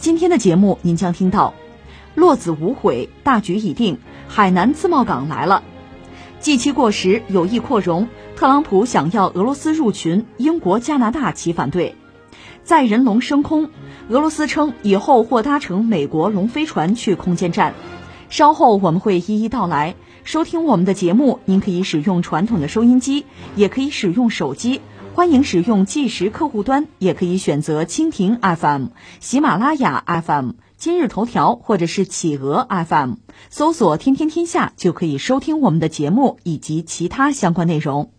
今天的节目您将听到：落子无悔，大局已定，海南自贸港来了。季期过时，有意扩容，特朗普想要俄罗斯入群，英国、加拿大齐反对。载人龙升空，俄罗斯称以后或搭乘美国龙飞船去空间站。稍后我们会一一道来。收听我们的节目，您可以使用传统的收音机，也可以使用手机。欢迎使用计时客户端，也可以选择蜻蜓 FM、喜马拉雅 FM、今日头条或者是企鹅 FM，搜索“天天天下”就可以收听我们的节目以及其他相关内容。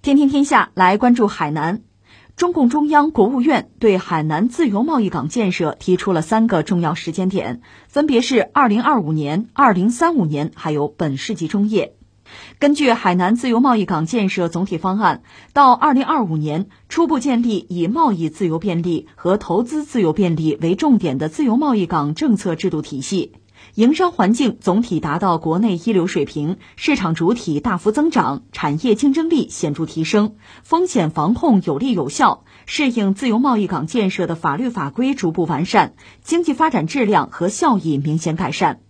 天天天下来关注海南。中共中央、国务院对海南自由贸易港建设提出了三个重要时间点，分别是二零二五年、二零三五年，还有本世纪中叶。根据海南自由贸易港建设总体方案，到二零二五年，初步建立以贸易自由便利和投资自由便利为重点的自由贸易港政策制度体系。营商环境总体达到国内一流水平，市场主体大幅增长，产业竞争力显著提升，风险防控有力有效，适应自由贸易港建设的法律法规逐步完善，经济发展质量和效益明显改善。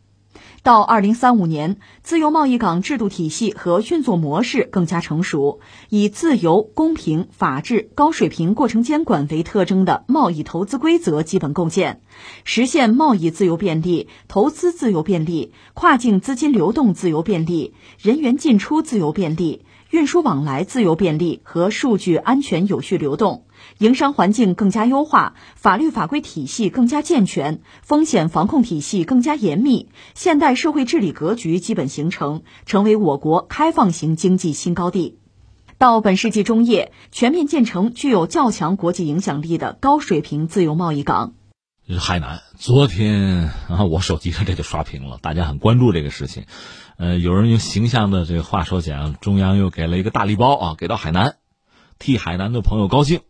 到二零三五年，自由贸易港制度体系和运作模式更加成熟，以自由、公平、法治、高水平过程监管为特征的贸易投资规则基本构建，实现贸易自由便利、投资自由便利、跨境资金流动自由便利、人员进出自由便利、运输往来自由便利和数据安全有序流动。营商环境更加优化，法律法规体系更加健全，风险防控体系更加严密，现代社会治理格局基本形成，成为我国开放型经济新高地。到本世纪中叶，全面建成具有较强国际影响力的高水平自由贸易港。海南，昨天啊，我手机上这就刷屏了，大家很关注这个事情。呃，有人用形象的这个话说讲，中央又给了一个大礼包啊，给到海南，替海南的朋友高兴。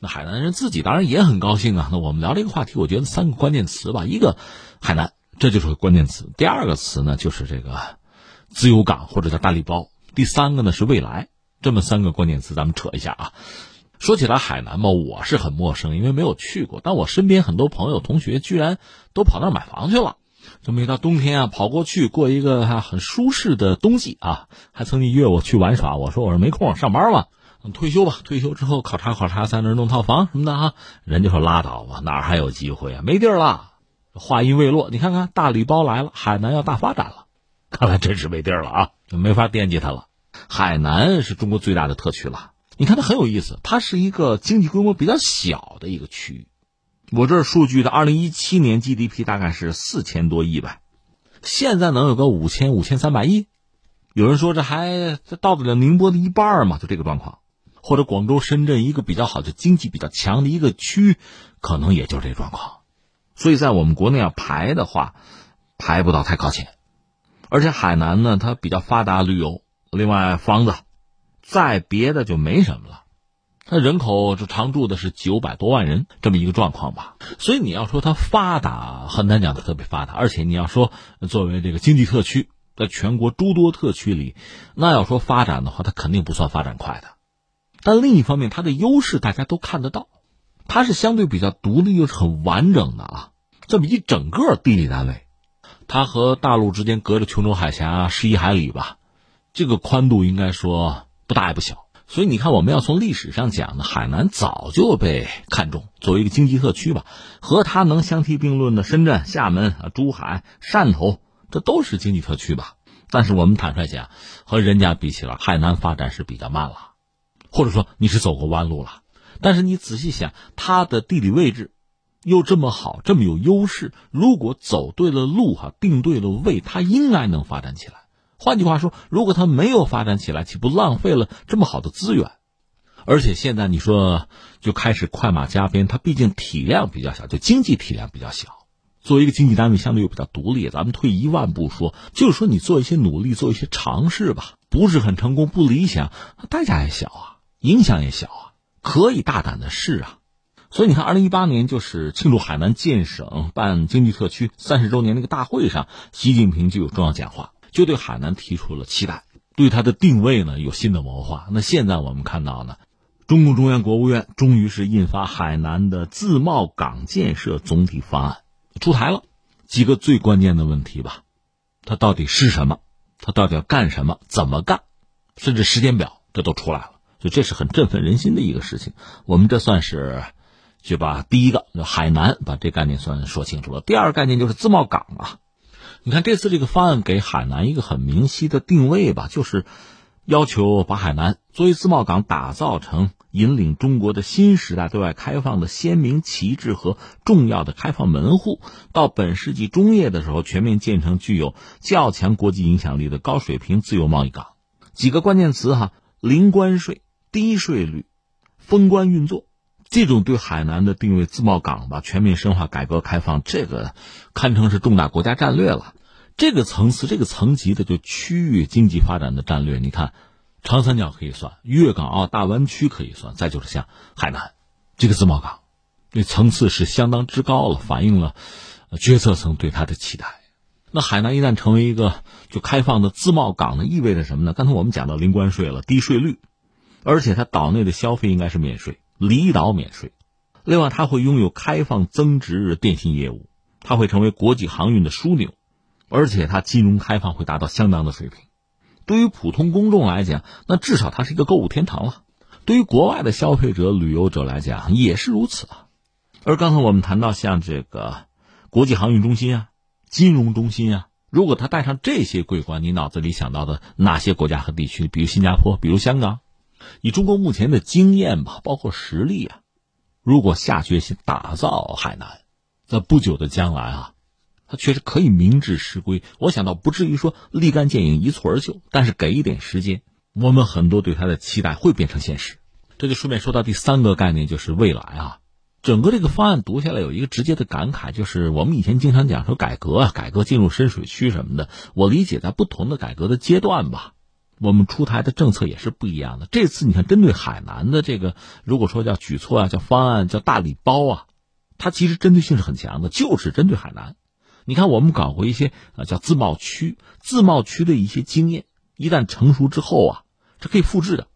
那海南人自己当然也很高兴啊。那我们聊这个话题，我觉得三个关键词吧，一个海南，这就是个关键词。第二个词呢，就是这个自由港或者叫大礼包。第三个呢是未来。这么三个关键词，咱们扯一下啊。说起来海南嘛，我是很陌生，因为没有去过。但我身边很多朋友、同学居然都跑那儿买房去了。这么一到冬天啊，跑过去过一个很舒适的冬季啊，还曾经约我去玩耍。我说我说没空上班退休吧，退休之后考察考察，在那儿弄套房什么的啊。人家说拉倒吧，哪还有机会啊？没地儿了。话音未落，你看看大礼包来了，海南要大发展了，看来真是没地儿了啊，就没法惦记它了。海南是中国最大的特区了，你看它很有意思，它是一个经济规模比较小的一个区域。我这儿数据的二零一七年 GDP 大概是四千多亿吧，现在能有个五千五千三百亿。有人说这还这到得了宁波的一半嘛？就这个状况。或者广州、深圳一个比较好的经济比较强的一个区，可能也就这状况，所以在我们国内要排的话，排不到太靠前。而且海南呢，它比较发达旅游，另外房子，再别的就没什么了。它人口就常住的是九百多万人这么一个状况吧。所以你要说它发达，很难讲它特别发达。而且你要说作为这个经济特区，在全国诸多特区里，那要说发展的话，它肯定不算发展快的。但另一方面，它的优势大家都看得到，它是相对比较独立又是很完整的啊，这么一整个地理单位，它和大陆之间隔着琼州海峡十一海里吧，这个宽度应该说不大也不小。所以你看，我们要从历史上讲呢，海南早就被看中作为一个经济特区吧，和它能相提并论的深圳、厦门啊、珠海、汕头，这都是经济特区吧。但是我们坦率讲，和人家比起来，海南发展是比较慢了。或者说你是走过弯路了，但是你仔细想，它的地理位置又这么好，这么有优势，如果走对了路哈，定对了位，它应该能发展起来。换句话说，如果它没有发展起来，岂不浪费了这么好的资源？而且现在你说就开始快马加鞭，它毕竟体量比较小，就经济体量比较小。作为一个经济单位，相对又比较独立，咱们退一万步说，就是说你做一些努力，做一些尝试吧，不是很成功，不理想，代价也小啊，影响也小啊，可以大胆的试啊。所以你看，二零一八年就是庆祝海南建省办经济特区三十周年那个大会上，习近平就有重要讲话，就对海南提出了期待，对它的定位呢有新的谋划。那现在我们看到呢，中共中央、国务院终于是印发海南的自贸港建设总体方案出台了，几个最关键的问题吧，它到底是什么？它到底要干什么？怎么干？甚至时间表这都出来了，所以这是很振奋人心的一个事情。我们这算是。就把第一个海南把这概念算说清楚了。第二个概念就是自贸港啊，你看这次这个方案给海南一个很明晰的定位吧，就是要求把海南作为自贸港打造成引领中国的新时代对外开放的鲜明旗帜和重要的开放门户。到本世纪中叶的时候，全面建成具有较强国际影响力的高水平自由贸易港。几个关键词哈：零关税、低税率、封关运作。这种对海南的定位自贸港吧，全面深化改革开放，这个堪称是重大国家战略了。这个层次、这个层级的就区域经济发展的战略，你看，长三角可以算，粤港澳大湾区可以算，再就是像海南这个自贸港，这层次是相当之高了，反映了决策层对它的期待。那海南一旦成为一个就开放的自贸港呢，意味着什么呢？刚才我们讲到零关税了，低税率，而且它岛内的消费应该是免税。离岛免税，另外，它会拥有开放增值电信业务，它会成为国际航运的枢纽，而且它金融开放会达到相当的水平。对于普通公众来讲，那至少它是一个购物天堂了；对于国外的消费者、旅游者来讲，也是如此啊。而刚才我们谈到像这个国际航运中心啊、金融中心啊，如果它带上这些桂冠，你脑子里想到的哪些国家和地区？比如新加坡，比如香港。以中国目前的经验吧，包括实力啊，如果下决心打造海南，在不久的将来啊，它确实可以明至实归。我想到不至于说立竿见影、一蹴而就，但是给一点时间，我们很多对它的期待会变成现实。这就顺便说到第三个概念，就是未来啊。整个这个方案读下来有一个直接的感慨，就是我们以前经常讲说改革啊，改革进入深水区什么的。我理解在不同的改革的阶段吧。我们出台的政策也是不一样的。这次你看，针对海南的这个，如果说叫举措啊，叫方案，叫大礼包啊，它其实针对性是很强的，就是针对海南。你看，我们搞过一些啊，叫自贸区，自贸区的一些经验，一旦成熟之后啊，是可以复制的，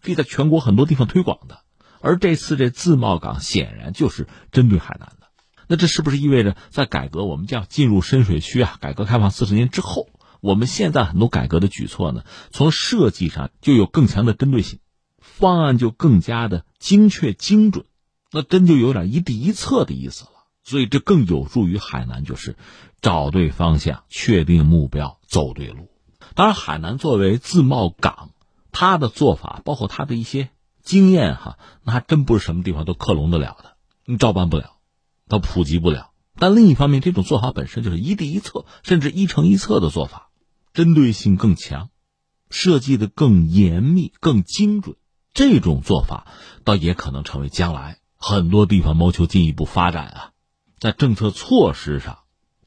可以在全国很多地方推广的。而这次这自贸港显然就是针对海南的。那这是不是意味着在改革我们叫进入深水区啊？改革开放四十年之后？我们现在很多改革的举措呢，从设计上就有更强的针对性，方案就更加的精确精准，那真就有点一地一策的意思了。所以这更有助于海南，就是找对方向、确定目标、走对路。当然，海南作为自贸港，它的做法包括它的一些经验哈，那还真不是什么地方都克隆得了的，你照办不了，它普及不了。但另一方面，这种做法本身就是一地一策，甚至一城一策的做法。针对性更强，设计的更严密、更精准，这种做法倒也可能成为将来很多地方谋求进一步发展啊，在政策措施上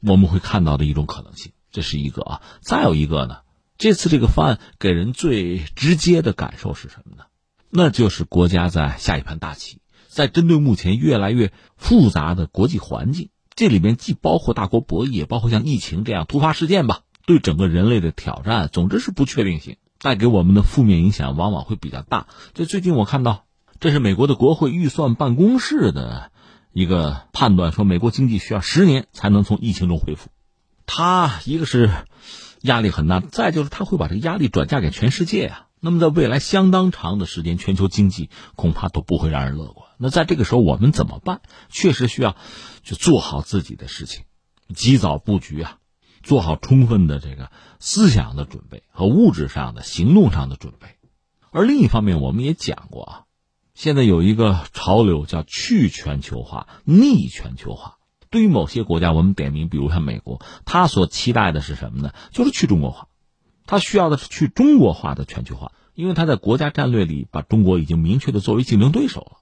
我们会看到的一种可能性。这是一个啊，再有一个呢，这次这个方案给人最直接的感受是什么呢？那就是国家在下一盘大棋，在针对目前越来越复杂的国际环境，这里面既包括大国博弈，也包括像疫情这样突发事件吧。对整个人类的挑战，总之是不确定性带给我们的负面影响往往会比较大。这最近我看到，这是美国的国会预算办公室的一个判断，说美国经济需要十年才能从疫情中恢复。他一个是压力很大，再就是他会把这个压力转嫁给全世界啊。那么在未来相当长的时间，全球经济恐怕都不会让人乐观。那在这个时候我们怎么办？确实需要去做好自己的事情，及早布局啊。做好充分的这个思想的准备和物质上的行动上的准备，而另一方面，我们也讲过啊，现在有一个潮流叫去全球化、逆全球化。对于某些国家，我们点名，比如像美国，他所期待的是什么呢？就是去中国化，他需要的是去中国化的全球化。因为他在国家战略里把中国已经明确的作为竞争对手了。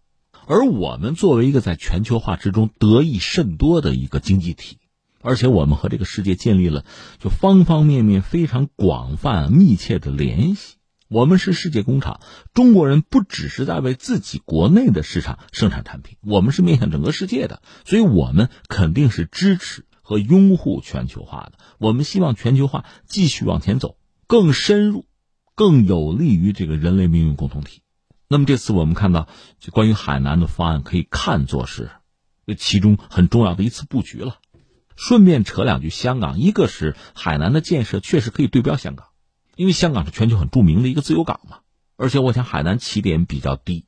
而我们作为一个在全球化之中得益甚多的一个经济体，而且我们和这个世界建立了就方方面面非常广泛密切的联系。我们是世界工厂，中国人不只是在为自己国内的市场生产产品，我们是面向整个世界的，所以我们肯定是支持和拥护全球化的。我们希望全球化继续往前走，更深入，更有利于这个人类命运共同体。那么这次我们看到，就关于海南的方案，可以看作是其中很重要的一次布局了。顺便扯两句香港，一个是海南的建设确实可以对标香港。因为香港是全球很著名的一个自由港嘛，而且我想海南起点比较低，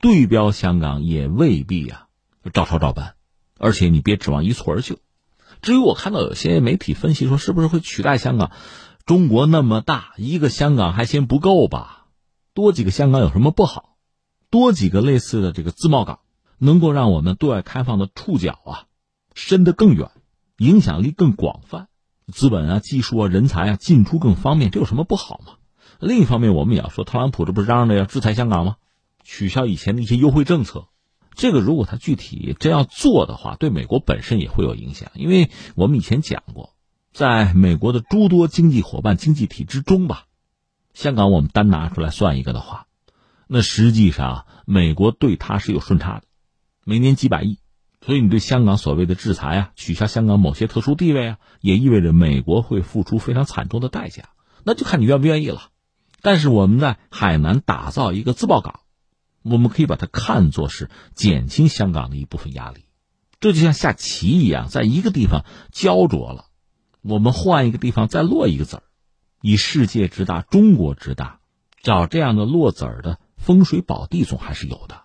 对标香港也未必啊，照抄照搬，而且你别指望一蹴而就。至于我看到有些媒体分析说，是不是会取代香港？中国那么大，一个香港还嫌不够吧？多几个香港有什么不好？多几个类似的这个自贸港，能够让我们对外开放的触角啊，伸得更远，影响力更广泛。资本啊、技术啊、人才啊进出更方便，这有什么不好吗？另一方面，我们也要说，特朗普这不是嚷嚷着要制裁香港吗？取消以前的一些优惠政策，这个如果他具体真要做的话，对美国本身也会有影响。因为我们以前讲过，在美国的诸多经济伙伴经济体之中吧，香港我们单拿出来算一个的话，那实际上美国对他是有顺差的，每年几百亿。所以，你对香港所谓的制裁啊，取消香港某些特殊地位啊，也意味着美国会付出非常惨重的代价。那就看你愿不愿意了。但是我们在海南打造一个自贸港，我们可以把它看作是减轻香港的一部分压力。这就像下棋一样，在一个地方焦灼了，我们换一个地方再落一个子儿。以世界之大，中国之大，找这样的落子儿的风水宝地总还是有的。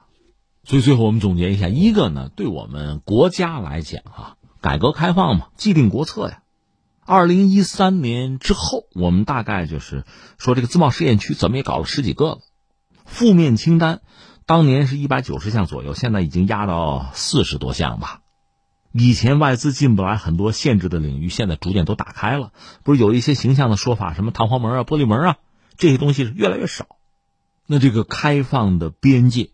所以最后我们总结一下，一个呢，对我们国家来讲，啊，改革开放嘛，既定国策呀。二零一三年之后，我们大概就是说，这个自贸试验区怎么也搞了十几个了。负面清单当年是一百九十项左右，现在已经压到四十多项吧。以前外资进不来很多限制的领域，现在逐渐都打开了。不是有一些形象的说法，什么弹簧门啊、玻璃门啊，这些东西是越来越少。那这个开放的边界。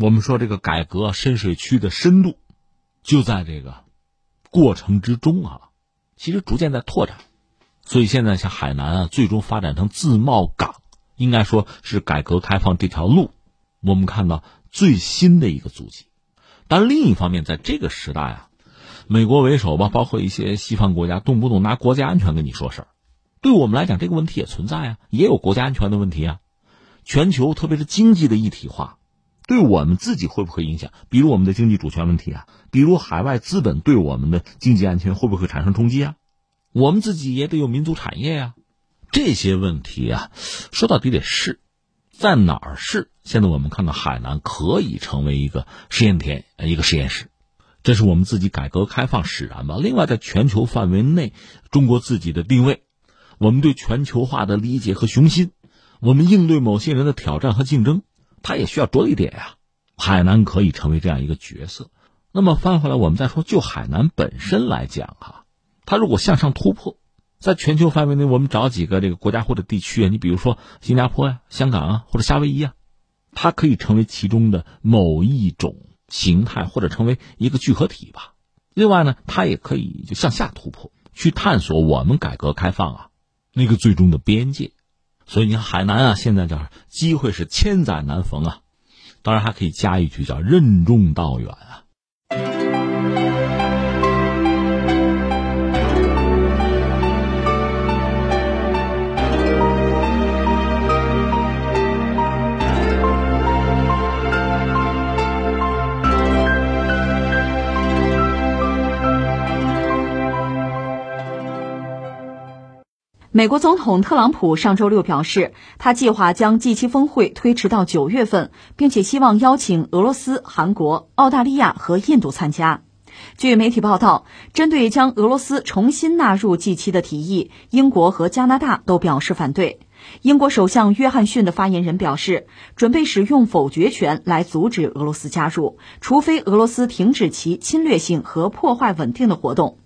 我们说这个改革深水区的深度，就在这个过程之中啊，其实逐渐在拓展。所以现在像海南啊，最终发展成自贸港，应该说是改革开放这条路，我们看到最新的一个足迹。但另一方面，在这个时代啊，美国为首吧，包括一些西方国家，动不动拿国家安全跟你说事儿，对我们来讲，这个问题也存在啊，也有国家安全的问题啊。全球特别是经济的一体化。对我们自己会不会影响？比如我们的经济主权问题啊，比如海外资本对我们的经济安全会不会产生冲击啊？我们自己也得有民族产业呀，这些问题啊，说到底得是，在哪儿是？现在我们看到海南可以成为一个实验田，一个实验室，这是我们自己改革开放使然吧。另外，在全球范围内，中国自己的定位，我们对全球化的理解和雄心，我们应对某些人的挑战和竞争。它也需要着力点呀，海南可以成为这样一个角色。那么翻回来，我们再说，就海南本身来讲哈，它如果向上突破，在全球范围内，我们找几个这个国家或者地区啊，你比如说新加坡呀、香港啊或者夏威夷啊，它可以成为其中的某一种形态，或者成为一个聚合体吧。另外呢，它也可以就向下突破，去探索我们改革开放啊那个最终的边界。所以你看，海南啊，现在叫机会是千载难逢啊，当然还可以加一句叫任重道远啊。美国总统特朗普上周六表示，他计划将 G7 峰会推迟到九月份，并且希望邀请俄罗斯、韩国、澳大利亚和印度参加。据媒体报道，针对将俄罗斯重新纳入 G7 的提议，英国和加拿大都表示反对。英国首相约翰逊的发言人表示，准备使用否决权来阻止俄罗斯加入，除非俄罗斯停止其侵略性和破坏稳定的活动。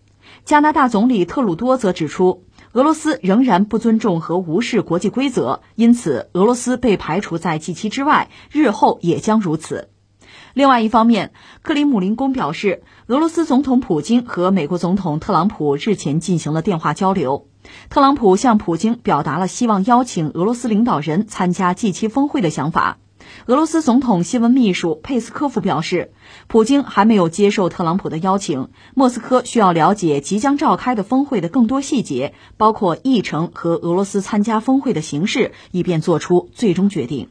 加拿大总理特鲁多则指出。俄罗斯仍然不尊重和无视国际规则，因此俄罗斯被排除在 G7 之外，日后也将如此。另外一方面，克里姆林宫表示，俄罗斯总统普京和美国总统特朗普日前进行了电话交流。特朗普向普京表达了希望邀请俄罗斯领导人参加 G7 峰会的想法。俄罗斯总统新闻秘书佩斯科夫表示，普京还没有接受特朗普的邀请，莫斯科需要了解即将召开的峰会的更多细节，包括议程和俄罗斯参加峰会的形式，以便做出最终决定。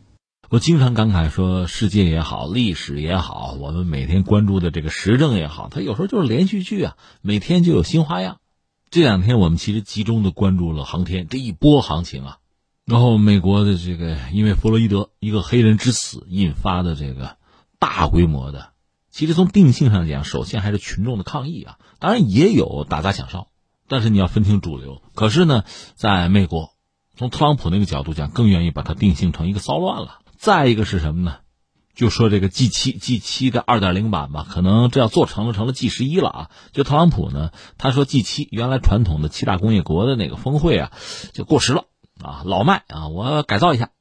我经常感慨说，世界也好，历史也好，我们每天关注的这个时政也好，它有时候就是连续剧啊，每天就有新花样。这两天我们其实集中的关注了航天这一波行情啊。然后，美国的这个因为弗洛伊德一个黑人之死引发的这个大规模的，其实从定性上讲，首先还是群众的抗议啊，当然也有打砸抢烧，但是你要分清主流。可是呢，在美国，从特朗普那个角度讲，更愿意把它定性成一个骚乱了。再一个是什么呢？就说这个 G 七 G 七的二点零版吧，可能这要做成了，成了 G 十一了啊。就特朗普呢，他说 G 七原来传统的七大工业国的那个峰会啊，就过时了。啊，老迈啊！我改造一下，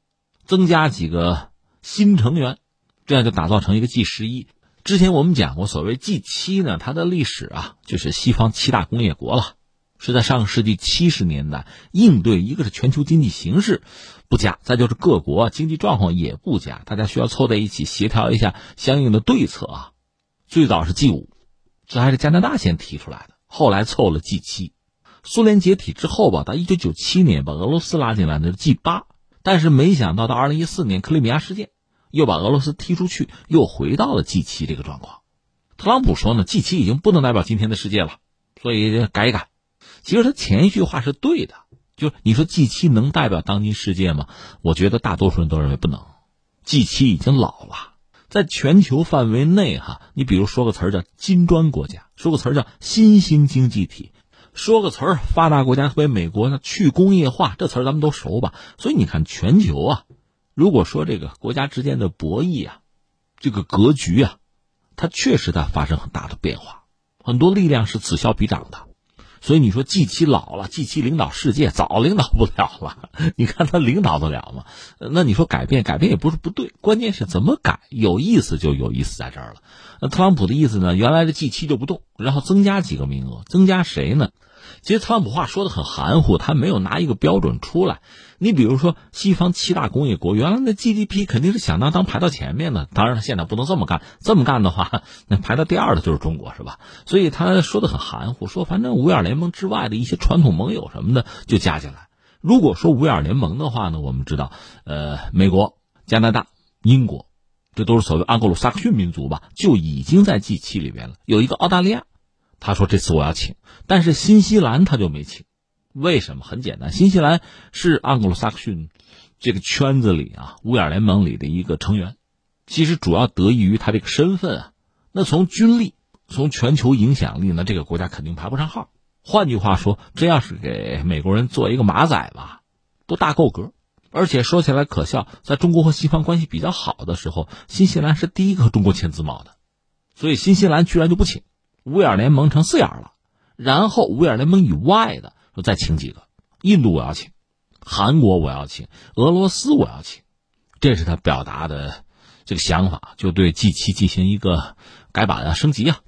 增加几个新成员，这样就打造成一个 G 十一。之前我们讲过，所谓 G 七呢，它的历史啊，就是西方七大工业国了，是在上个世纪七十年代应对一个是全球经济形势不佳，再就是各国经济状况也不佳，大家需要凑在一起协调一下相应的对策啊。最早是 G 五，这还是加拿大先提出来的，后来凑了 G 七。苏联解体之后吧，到一九九七年把俄罗斯拉进来的 G 八，但是没想到到二零一四年克里米亚事件，又把俄罗斯踢出去，又回到了 G 七这个状况。特朗普说呢，G 七已经不能代表今天的世界了，所以改一改。其实他前一句话是对的，就是你说 G 七能代表当今世界吗？我觉得大多数人都认为不能。G 七已经老了，在全球范围内哈，你比如说个词儿叫金砖国家，说个词儿叫新兴经济体。说个词儿，发达国家特别美国呢，去工业化这词儿咱们都熟吧？所以你看，全球啊，如果说这个国家之间的博弈啊，这个格局啊，它确实在发生很大的变化，很多力量是此消彼长的。所以你说 G 七老了，G 七领导世界早领导不了了。你看他领导得了吗？那你说改变，改变也不是不对，关键是怎么改，有意思就有意思在这儿了。那特朗普的意思呢？原来的 G 七就不动，然后增加几个名额，增加谁呢？其实特朗普话说的很含糊，他没有拿一个标准出来。你比如说，西方七大工业国原来的 GDP 肯定是响当当排到前面的，当然他现在不能这么干，这么干的话，那排到第二的就是中国，是吧？所以他说的很含糊，说反正五眼联盟之外的一些传统盟友什么的就加进来。如果说五眼联盟的话呢，我们知道，呃，美国、加拿大、英国，这都是所谓安格鲁萨克逊民族吧，就已经在 G 七里边了。有一个澳大利亚。他说：“这次我要请，但是新西兰他就没请，为什么？很简单，新西兰是盎格鲁撒克逊这个圈子里啊，五眼联盟里的一个成员。其实主要得益于他这个身份啊。那从军力、从全球影响力，那这个国家肯定排不上号。换句话说，这要是给美国人做一个马仔吧，都大够格。而且说起来可笑，在中国和西方关系比较好的时候，新西兰是第一个和中国签自贸的，所以新西兰居然就不请。”五眼联盟成四眼了，然后五眼联盟以外的说再请几个，印度我要请，韩国我要请，俄罗斯我要请，这是他表达的这个想法，就对 G 七进行一个改版啊、升级啊。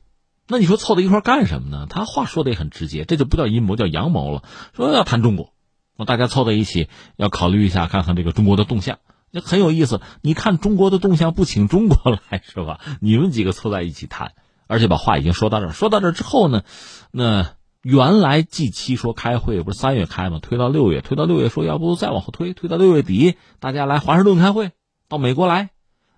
那你说凑到一块干什么呢？他话说的也很直接，这就不叫阴谋，叫阳谋了。说要谈中国，那大家凑在一起要考虑一下，看看这个中国的动向，那很有意思。你看中国的动向不请中国来是吧？你们几个凑在一起谈。而且把话已经说到这儿，说到这儿之后呢，那原来 G 七说开会不是三月开吗？推到六月，推到六月说要不再往后推，推到六月底，大家来华盛顿开会，到美国来。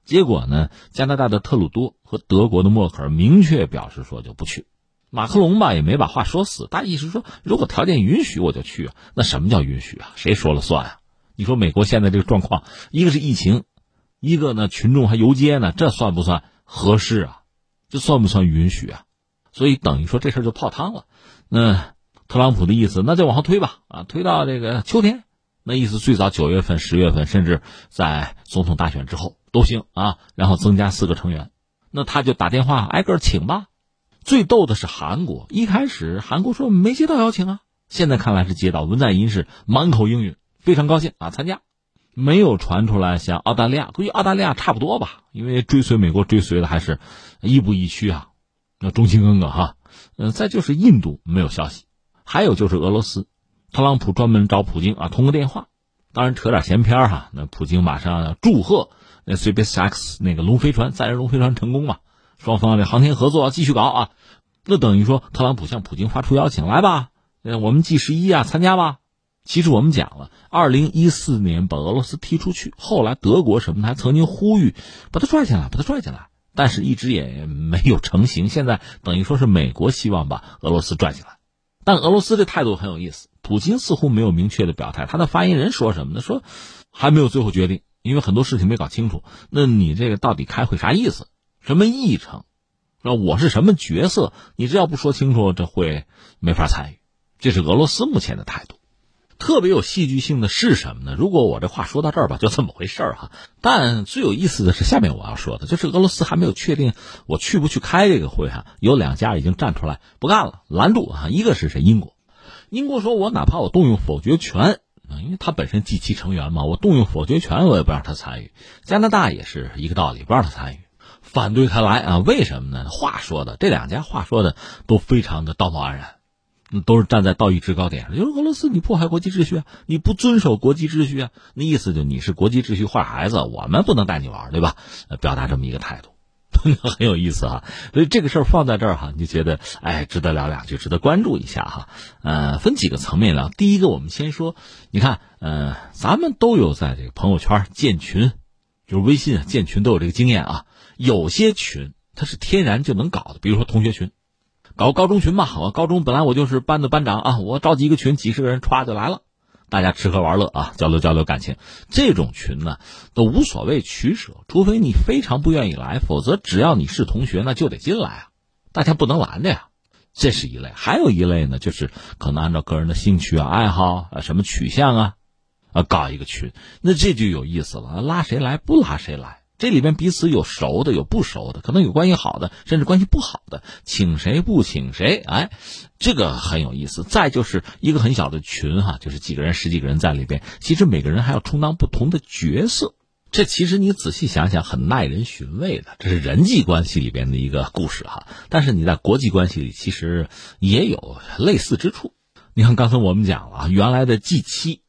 结果呢，加拿大的特鲁多和德国的默克尔明确表示说就不去。马克龙吧也没把话说死，大意是说如果条件允许我就去啊。那什么叫允许啊？谁说了算啊？你说美国现在这个状况，一个是疫情，一个呢群众还游街呢，这算不算合适啊？这算不算允许啊？所以等于说这事儿就泡汤了。那特朗普的意思，那就往后推吧，啊，推到这个秋天。那意思最早九月份、十月份，甚至在总统大选之后都行啊。然后增加四个成员，那他就打电话挨个请吧。最逗的是韩国，一开始韩国说没接到邀请啊，现在看来是接到，文在寅是满口应允，非常高兴啊，参加。没有传出来像澳大利亚，估计澳大利亚差不多吧，因为追随美国追随的还是亦步亦趋啊，那忠心耿耿哈。嗯，再就是印度没有消息，还有就是俄罗斯，特朗普专门找普京啊通个电话，当然扯点闲篇哈。那普京马上祝贺那 SpaceX 那个龙飞船载人龙飞船成功嘛，双方的航天合作要继续搞啊。那等于说特朗普向普京发出邀请来吧，我们 G 十一啊参加吧。其实我们讲了，二零一四年把俄罗斯踢出去，后来德国什么的还曾经呼吁把他拽进来，把他拽进来，但是一直也没有成型。现在等于说是美国希望把俄罗斯拽进来，但俄罗斯的态度很有意思，普京似乎没有明确的表态。他的发言人说什么呢？说还没有最后决定，因为很多事情没搞清楚。那你这个到底开会啥意思？什么议程？那我是什么角色？你这要不说清楚，这会没法参与。这是俄罗斯目前的态度。特别有戏剧性的是什么呢？如果我这话说到这儿吧，就这么回事儿哈。但最有意思的是下面我要说的，就是俄罗斯还没有确定我去不去开这个会哈，有两家已经站出来不干了，拦住啊。一个是谁？英国，英国说我哪怕我动用否决权啊，因为他本身 G 七成员嘛，我动用否决权我也不让他参与。加拿大也是一个道理，不让他参与，反对他来啊？为什么呢？话说的这两家话说的都非常的道貌岸然。都是站在道义制高点上，就是俄罗斯，你破坏国际秩序啊，你不遵守国际秩序啊，那意思就你是国际秩序坏孩子，我们不能带你玩，对吧？表达这么一个态度，很有意思啊。所以这个事儿放在这儿哈，你就觉得哎，值得聊两句，值得关注一下哈。呃，分几个层面聊。第一个，我们先说，你看，呃，咱们都有在这个朋友圈建群，就是微信建群都有这个经验啊。有些群它是天然就能搞的，比如说同学群。搞高中群吧，我高中本来我就是班的班长啊，我召集一个群，几十个人歘就来了，大家吃喝玩乐啊，交流交流感情。这种群呢，都无所谓取舍，除非你非常不愿意来，否则只要你是同学，那就得进来啊，大家不能拦着呀。这是一类，还有一类呢，就是可能按照个人的兴趣啊、爱好啊、什么取向啊，啊搞一个群，那这就有意思了，拉谁来不拉谁来。这里边彼此有熟的，有不熟的，可能有关系好的，甚至关系不好的，请谁不请谁，哎，这个很有意思。再就是一个很小的群哈，就是几个人、十几个人在里边，其实每个人还要充当不同的角色。这其实你仔细想想，很耐人寻味的。这是人际关系里边的一个故事哈，但是你在国际关系里其实也有类似之处。你看刚才我们讲了，原来的 G 七。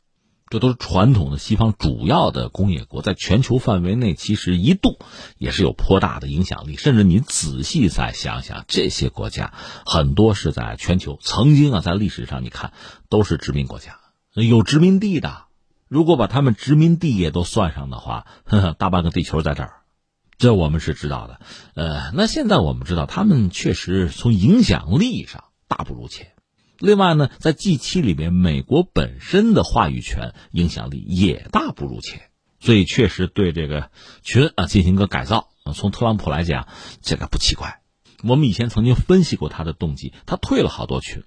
这都是传统的西方主要的工业国，在全球范围内其实一度也是有颇大的影响力。甚至你仔细再想想，这些国家很多是在全球曾经啊，在历史上你看都是殖民国家，有殖民地的。如果把他们殖民地也都算上的话，呵呵大半个地球在这儿，这我们是知道的。呃，那现在我们知道，他们确实从影响力上大不如前。另外呢，在 G 七里面，美国本身的话语权影响力也大不如前，所以确实对这个群啊进行个改造。从特朗普来讲，这个不奇怪。我们以前曾经分析过他的动机，他退了好多群，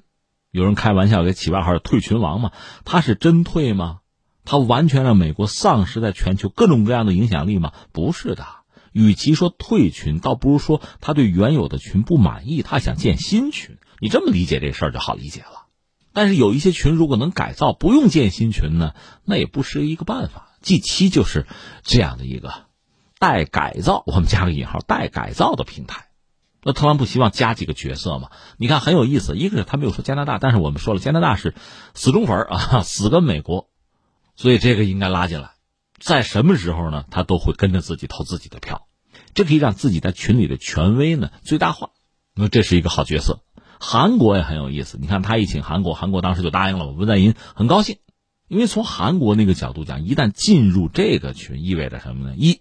有人开玩笑给起外号“退群王”嘛。他是真退吗？他完全让美国丧失在全球各种各样的影响力吗？不是的。与其说退群，倒不如说他对原有的群不满意，他想建新群。你这么理解这事儿就好理解了，但是有一些群如果能改造，不用建新群呢，那也不是一个办法。G 七就是这样的一个待改造，我们加个引号，待改造的平台。那特朗普希望加几个角色嘛？你看很有意思，一个是他没有说加拿大，但是我们说了，加拿大是死忠粉啊，死跟美国，所以这个应该拉进来，在什么时候呢？他都会跟着自己投自己的票，这可以让自己在群里的权威呢最大化。那这是一个好角色。韩国也很有意思，你看他一请韩国，韩国当时就答应了嘛。文在寅很高兴，因为从韩国那个角度讲，一旦进入这个群，意味着什么呢？一，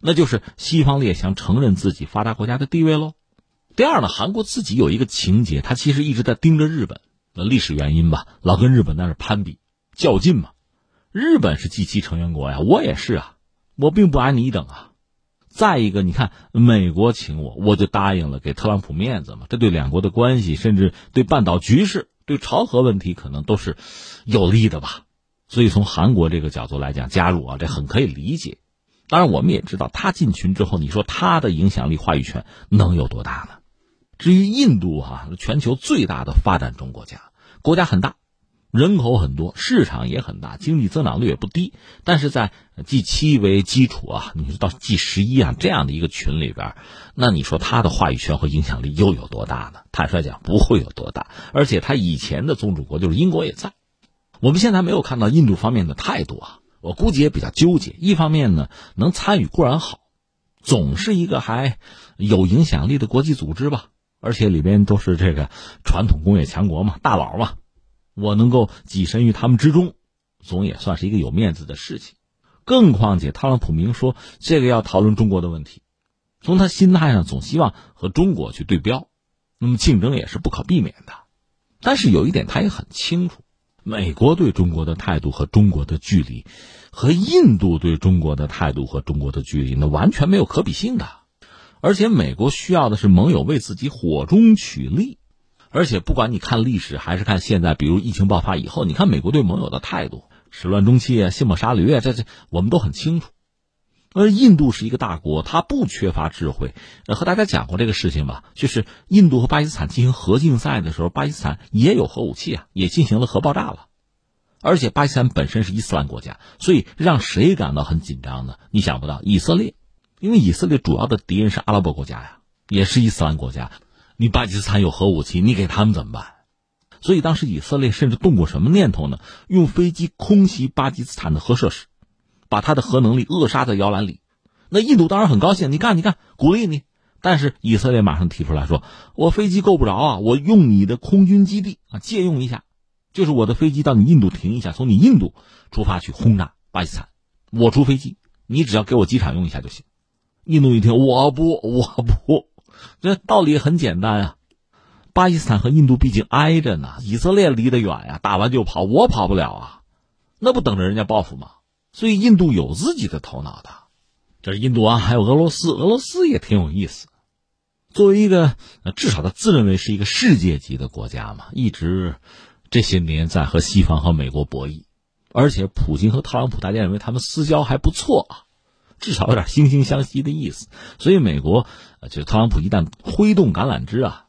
那就是西方列强承认自己发达国家的地位喽。第二呢，韩国自己有一个情节，他其实一直在盯着日本，那历史原因吧，老跟日本在那攀比较劲嘛。日本是 G7 成员国呀，我也是啊，我并不矮你一等啊。再一个，你看美国请我，我就答应了，给特朗普面子嘛。这对两国的关系，甚至对半岛局势、对朝核问题，可能都是有利的吧。所以从韩国这个角度来讲，加入啊，这很可以理解。当然，我们也知道他进群之后，你说他的影响力、话语权能有多大呢？至于印度哈，全球最大的发展中国家，国家很大，人口很多，市场也很大，经济增长率也不低。但是在 G 七为基础啊，你说到 G 十一啊这样的一个群里边，那你说他的话语权和影响力又有多大呢？坦率讲，不会有多大。而且他以前的宗主国就是英国也在，我们现在没有看到印度方面的态度啊，我估计也比较纠结。一方面呢，能参与固然好，总是一个还有影响力的国际组织吧，而且里边都是这个传统工业强国嘛，大佬嘛。我能够跻身于他们之中，总也算是一个有面子的事情。更况且，特朗普明说这个要讨论中国的问题，从他心态上总希望和中国去对标，那么竞争也是不可避免的。但是有一点他也很清楚，美国对中国的态度和中国的距离，和印度对中国的态度和中国的距离，那完全没有可比性的。而且，美国需要的是盟友为自己火中取栗。而且，不管你看历史还是看现在，比如疫情爆发以后，你看美国对盟友的态度，始乱终弃啊，卸磨杀驴啊，这这我们都很清楚。而印度是一个大国，它不缺乏智慧。呃，和大家讲过这个事情吧，就是印度和巴基斯坦进行核竞赛的时候，巴基斯坦也有核武器啊，也进行了核爆炸了。而且巴基斯坦本身是伊斯兰国家，所以让谁感到很紧张呢？你想不到以色列，因为以色列主要的敌人是阿拉伯国家呀，也是伊斯兰国家。你巴基斯坦有核武器，你给他们怎么办？所以当时以色列甚至动过什么念头呢？用飞机空袭巴基斯坦的核设施，把他的核能力扼杀在摇篮里。那印度当然很高兴，你看，你看，鼓励你。但是以色列马上提出来说：“我飞机够不着啊，我用你的空军基地啊，借用一下，就是我的飞机到你印度停一下，从你印度出发去轰炸巴基斯坦，我出飞机，你只要给我机场用一下就行。”印度一听，我不，我不。这道理很简单啊，巴基斯坦和印度毕竟挨着呢，以色列离得远呀，打完就跑，我跑不了啊，那不等着人家报复吗？所以印度有自己的头脑的，这是印度啊，还有俄罗斯，俄罗斯也挺有意思。作为一个至少他自认为是一个世界级的国家嘛，一直这些年在和西方和美国博弈，而且普京和特朗普大家认为他们私交还不错啊。至少有点惺惺相惜的意思，所以美国，就特朗普一旦挥动橄榄枝啊，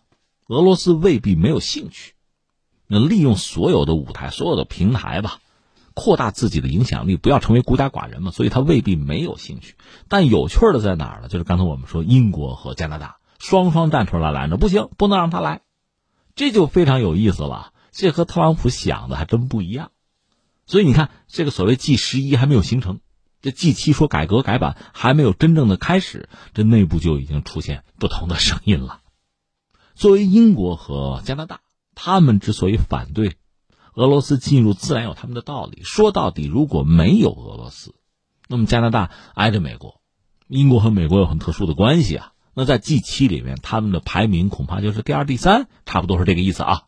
俄罗斯未必没有兴趣。那利用所有的舞台、所有的平台吧，扩大自己的影响力，不要成为孤家寡人嘛。所以他未必没有兴趣。但有趣的在哪儿呢？就是刚才我们说，英国和加拿大双双站出来拦着，不行，不能让他来，这就非常有意思了。这和特朗普想的还真不一样。所以你看，这个所谓 G 十一还没有形成。这 G 七说改革改版还没有真正的开始，这内部就已经出现不同的声音了。作为英国和加拿大，他们之所以反对俄罗斯进入，自然有他们的道理。说到底，如果没有俄罗斯，那么加拿大挨着美国，英国和美国有很特殊的关系啊。那在 G 七里面，他们的排名恐怕就是第二、第三，差不多是这个意思啊。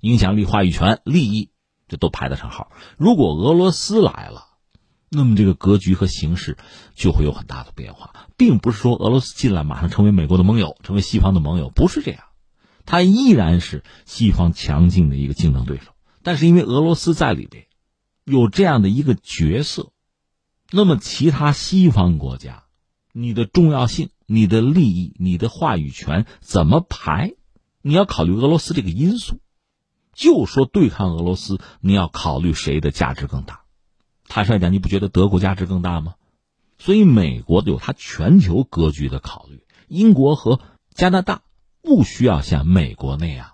影响力、话语权、利益，这都排得上号。如果俄罗斯来了，那么这个格局和形势就会有很大的变化，并不是说俄罗斯进来马上成为美国的盟友，成为西方的盟友，不是这样，他依然是西方强劲的一个竞争对手。但是因为俄罗斯在里边有这样的一个角色，那么其他西方国家，你的重要性、你的利益、你的话语权怎么排？你要考虑俄罗斯这个因素。就说对抗俄罗斯，你要考虑谁的价值更大？坦率讲，你不觉得德国价值更大吗？所以美国有它全球格局的考虑，英国和加拿大不需要像美国那样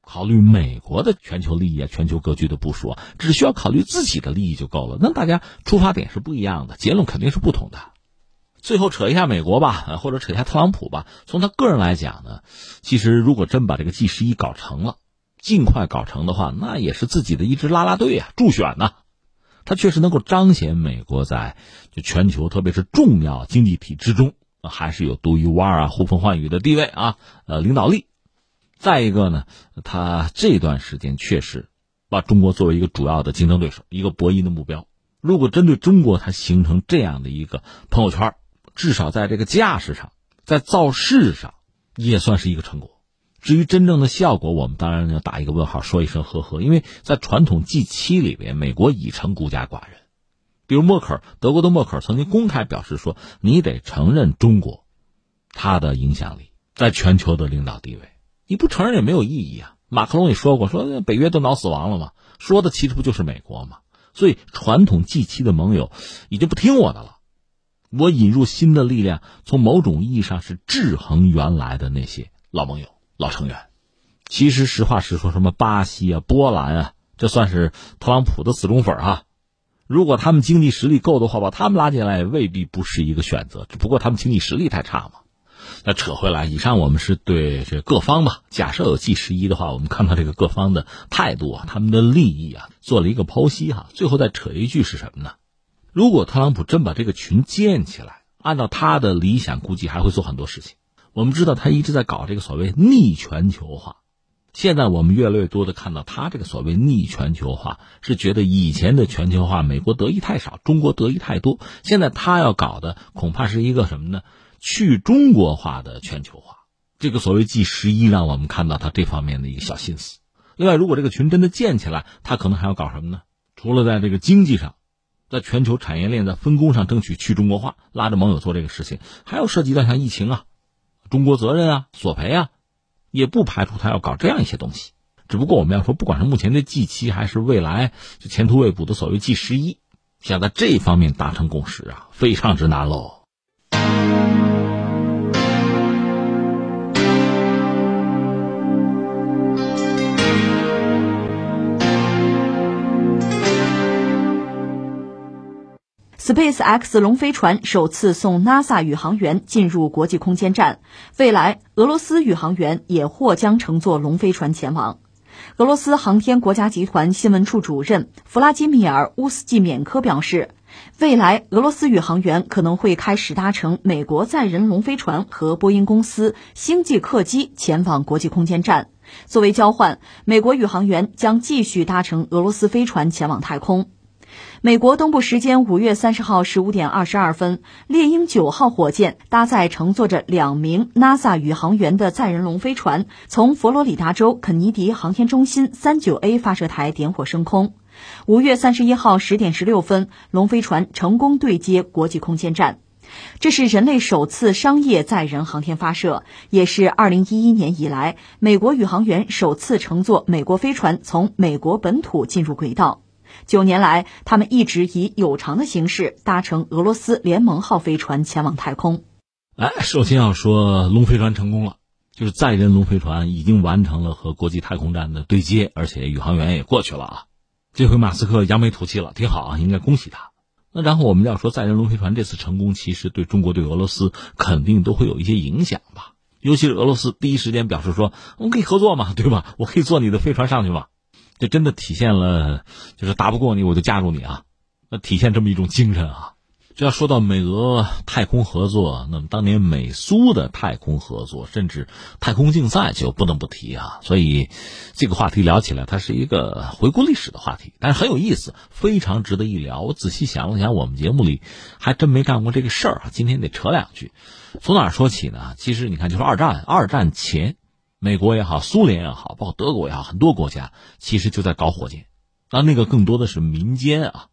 考虑美国的全球利益啊、全球格局的部署，只需要考虑自己的利益就够了。那大家出发点是不一样的，结论肯定是不同的。最后扯一下美国吧，或者扯一下特朗普吧。从他个人来讲呢，其实如果真把这个 G 十一搞成了，尽快搞成的话，那也是自己的一支啦啦队啊，助选呢。它确实能够彰显美国在就全球，特别是重要经济体之中，还是有独一无二啊、呼风唤雨的地位啊，呃，领导力。再一个呢，他这段时间确实把中国作为一个主要的竞争对手，一个博弈的目标。如果针对中国，它形成这样的一个朋友圈，至少在这个架势上，在造势上，也算是一个成果。至于真正的效果，我们当然要打一个问号，说一声呵呵。因为在传统 G 七里边，美国已成孤家寡人。比如默克尔，德国的默克尔曾经公开表示说：“你得承认中国，它的影响力在全球的领导地位。你不承认也没有意义啊。”马克龙也说过，说北约都脑死亡了嘛，说的其实不就是美国嘛？所以传统 G 七的盟友已经不听我的了。我引入新的力量，从某种意义上是制衡原来的那些老盟友、老成员。其实实话实说，什么巴西啊、波兰啊，这算是特朗普的死忠粉哈。如果他们经济实力够的话，把他们拉进来也未必不是一个选择。只不过他们经济实力太差嘛。那扯回来，以上我们是对这各方吧。假设有 G 十一的话，我们看到这个各方的态度啊，他们的利益啊，做了一个剖析哈。最后再扯一句是什么呢？如果特朗普真把这个群建起来，按照他的理想，估计还会做很多事情。我们知道他一直在搞这个所谓逆全球化，现在我们越来越多的看到他这个所谓逆全球化，是觉得以前的全球化美国得益太少，中国得益太多。现在他要搞的恐怕是一个什么呢？去中国化的全球化。这个所谓 G 十一，让我们看到他这方面的一个小心思。另外，如果这个群真的建起来，他可能还要搞什么呢？除了在这个经济上。在全球产业链在分工上争取去中国化，拉着盟友做这个事情，还要涉及到像疫情啊、中国责任啊、索赔啊，也不排除他要搞这样一些东西。只不过我们要说，不管是目前的 G 七，还是未来就前途未卜的所谓 G 十一，想在这方面达成共识啊，非常之难喽。SpaceX 龙飞船首次送 NASA 宇航员进入国际空间站，未来俄罗斯宇航员也或将乘坐龙飞船前往。俄罗斯航天国家集团新闻处主任弗拉基米尔·乌斯季缅科表示，未来俄罗斯宇航员可能会开始搭乘美国载人龙飞船和波音公司星际客机前往国际空间站。作为交换，美国宇航员将继续搭乘俄罗斯飞船前往太空。美国东部时间五月三十号十五点二十二分，猎鹰九号火箭搭载乘坐着两名 NASA 宇航员的载人龙飞船，从佛罗里达州肯尼迪航天中心三九 A 发射台点火升空。五月三十一号十点十六分，龙飞船成功对接国际空间站，这是人类首次商业载人航天发射，也是二零一一年以来美国宇航员首次乘坐美国飞船从美国本土进入轨道。九年来，他们一直以有偿的形式搭乘俄罗斯联盟号飞船前往太空。哎，首先要说龙飞船成功了，就是载人龙飞船已经完成了和国际太空站的对接，而且宇航员也过去了啊。这回马斯克扬眉吐气了，挺好啊，应该恭喜他。那然后我们要说载人龙飞船这次成功，其实对中国对俄罗斯肯定都会有一些影响吧，尤其是俄罗斯第一时间表示说我们可以合作嘛，对吧？我可以坐你的飞船上去嘛。这真的体现了，就是打不过你我就加入你啊，那体现这么一种精神啊。这要说到美俄太空合作，那么当年美苏的太空合作，甚至太空竞赛就不能不提啊。所以这个话题聊起来，它是一个回顾历史的话题，但是很有意思，非常值得一聊。我仔细想了想，我们节目里还真没干过这个事儿啊。今天得扯两句，从哪说起呢？其实你看，就是二战，二战前。美国也好，苏联也好，包括德国也好，很多国家其实就在搞火箭，那那个更多的是民间啊。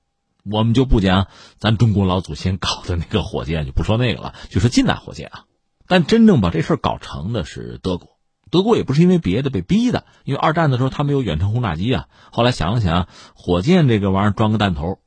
我们就不讲咱中国老祖先搞的那个火箭，就不说那个了，就说近代火箭啊。但真正把这事儿搞成的是德国，德国也不是因为别的被逼的，因为二战的时候他没有远程轰炸机啊。后来想了想，火箭这个玩意儿装个弹头，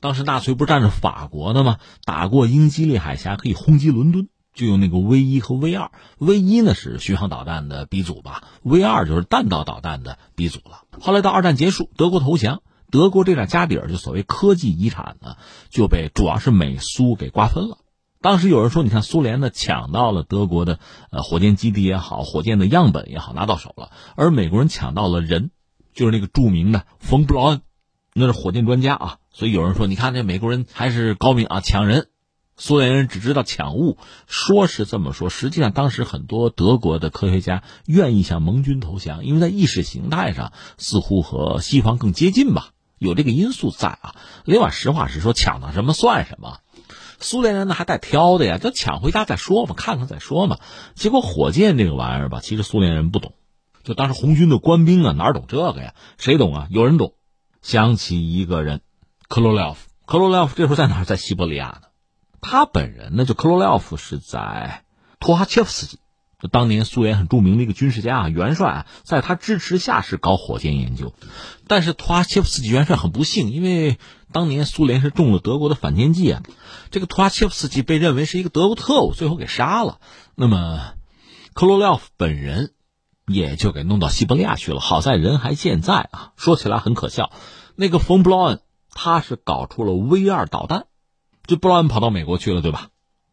当时纳粹不是占着法国的吗？打过英吉利海峡可以轰击伦敦。就用那个 V 一和 V 二，V 一呢是巡航导弹的鼻祖吧，V 二就是弹道导弹的鼻祖了。后来到二战结束，德国投降，德国这点家底儿，就所谓科技遗产呢，就被主要是美苏给瓜分了。当时有人说，你看苏联呢抢到了德国的呃火箭基地也好，火箭的样本也好拿到手了，而美国人抢到了人，就是那个著名的冯布劳恩，那是火箭专家啊。所以有人说，你看这美国人还是高明啊，抢人。苏联人只知道抢物，说是这么说，实际上当时很多德国的科学家愿意向盟军投降，因为在意识形态上似乎和西方更接近吧，有这个因素在啊。另外，实话实说，抢到什么算什么，苏联人呢还带挑的呀，就抢回家再说嘛，看看再说嘛。结果火箭这个玩意儿吧，其实苏联人不懂，就当时红军的官兵啊哪懂这个呀？谁懂啊？有人懂，想起一个人，克罗廖夫。克罗廖夫这时候在哪儿？在西伯利亚呢。他本人呢，就克罗廖夫是在托哈切夫斯基，就当年苏联很著名的一个军事家啊，元帅啊，在他支持下是搞火箭研究，但是图阿切夫斯基元帅很不幸，因为当年苏联是中了德国的反间计啊，这个图阿切夫斯基被认为是一个德国特务，最后给杀了。那么，克罗廖夫本人也就给弄到西伯利亚去了。好在人还健在啊，说起来很可笑，那个冯布劳恩他是搞出了 V 二导弹，就布劳恩跑到美国去了，对吧？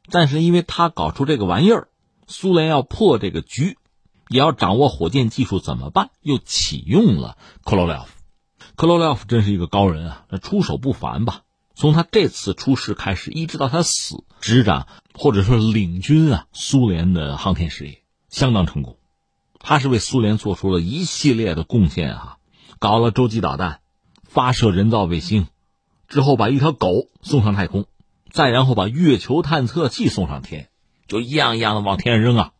但是因为他搞出这个玩意儿。苏联要破这个局，也要掌握火箭技术，怎么办？又启用了克罗廖夫。克罗廖夫真是一个高人啊，那出手不凡吧？从他这次出事开始，一直到他死，执掌或者说领军啊苏联的航天事业，相当成功。他是为苏联做出了一系列的贡献啊，搞了洲际导弹，发射人造卫星，之后把一条狗送上太空，再然后把月球探测器送上天。就一样一样的往天上扔啊！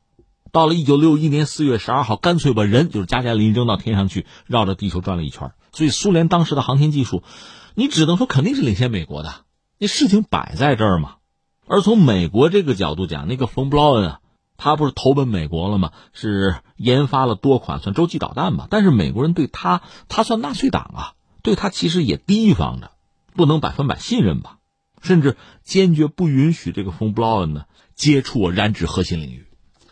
到了一九六一年四月十二号，干脆把人就是加加林扔到天上去，绕着地球转了一圈。所以苏联当时的航天技术，你只能说肯定是领先美国的。那事情摆在这儿嘛。而从美国这个角度讲，那个冯布劳恩啊，他不是投奔美国了吗？是研发了多款算洲际导弹嘛？但是美国人对他，他算纳粹党啊，对他其实也提防着，不能百分百信任吧？甚至坚决不允许这个冯布劳恩呢。接触燃脂核心领域，